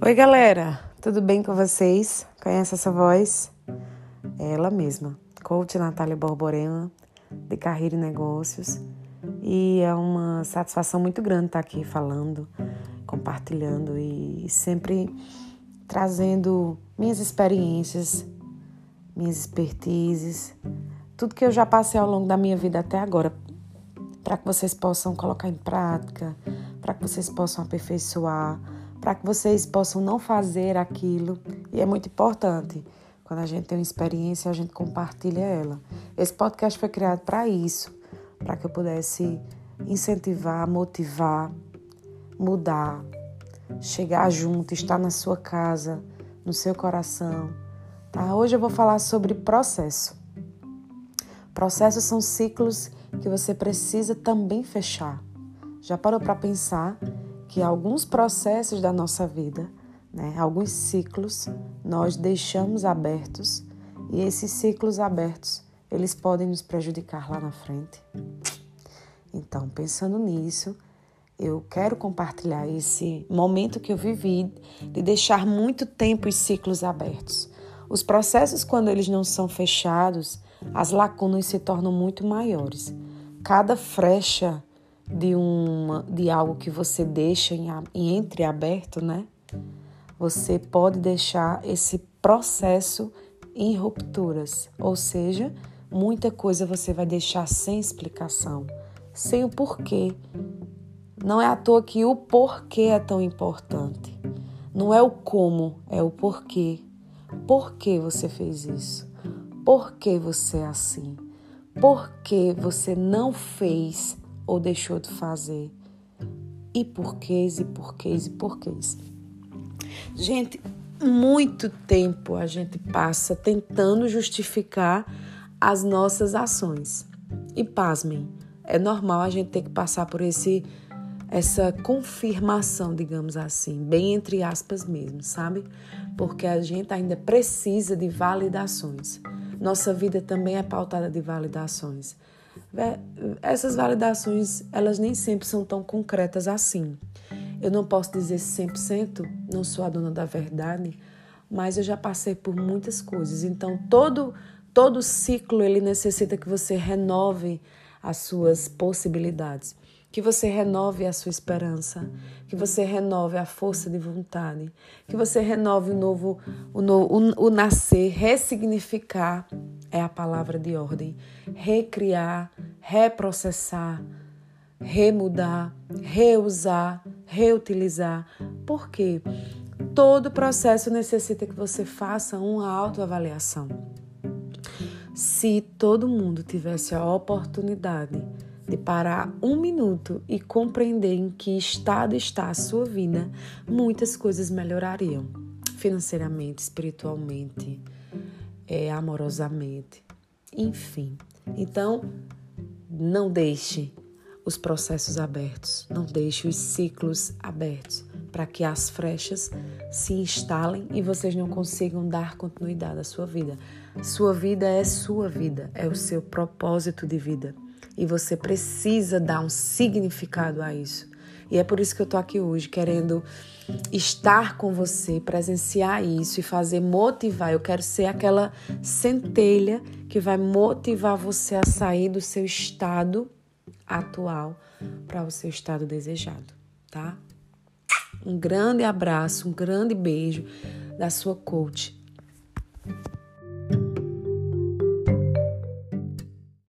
Oi, galera, tudo bem com vocês? Conhece essa voz? É ela mesma, coach Natália Borborema, de Carreira e Negócios. E é uma satisfação muito grande estar aqui falando, compartilhando e sempre trazendo minhas experiências, minhas expertises, tudo que eu já passei ao longo da minha vida até agora, para que vocês possam colocar em prática, para que vocês possam aperfeiçoar para que vocês possam não fazer aquilo. E é muito importante. Quando a gente tem uma experiência, a gente compartilha ela. Esse podcast foi criado para isso, para que eu pudesse incentivar, motivar, mudar, chegar junto, estar na sua casa, no seu coração. Tá? Hoje eu vou falar sobre processo. Processos são ciclos que você precisa também fechar. Já parou para pensar que alguns processos da nossa vida, né, alguns ciclos, nós deixamos abertos e esses ciclos abertos, eles podem nos prejudicar lá na frente. Então, pensando nisso, eu quero compartilhar esse momento que eu vivi de deixar muito tempo os ciclos abertos. Os processos, quando eles não são fechados, as lacunas se tornam muito maiores. Cada frecha de uma de algo que você deixa em, em entreaberto, né? Você pode deixar esse processo em rupturas, ou seja, muita coisa você vai deixar sem explicação, sem o porquê. Não é à toa que o porquê é tão importante. Não é o como, é o porquê. Por que você fez isso? Por que você é assim? Por que você não fez ou deixou de fazer. E porquês, e porquês, e porquês. Gente, muito tempo a gente passa tentando justificar as nossas ações. E pasmem, é normal a gente ter que passar por esse essa confirmação, digamos assim, bem entre aspas mesmo, sabe? Porque a gente ainda precisa de validações. Nossa vida também é pautada de validações essas validações, elas nem sempre são tão concretas assim. Eu não posso dizer 100%, não sou a dona da verdade, mas eu já passei por muitas coisas. Então, todo todo ciclo ele necessita que você renove as suas possibilidades, que você renove a sua esperança, que você renove a força de vontade, que você renove o novo, o, novo, o, o nascer, ressignificar é a palavra de ordem. Recriar, reprocessar, remudar, reusar, reutilizar. Por quê? Todo processo necessita que você faça uma autoavaliação. Se todo mundo tivesse a oportunidade de parar um minuto e compreender em que estado está a sua vida, muitas coisas melhorariam financeiramente, espiritualmente, é, amorosamente, enfim. Então, não deixe os processos abertos, não deixe os ciclos abertos para que as frechas se instalem e vocês não consigam dar continuidade à sua vida. Sua vida é sua vida, é o seu propósito de vida e você precisa dar um significado a isso. E é por isso que eu tô aqui hoje, querendo estar com você, presenciar isso e fazer motivar. Eu quero ser aquela centelha que vai motivar você a sair do seu estado atual para o seu estado desejado, tá? Um grande abraço, um grande beijo da sua coach.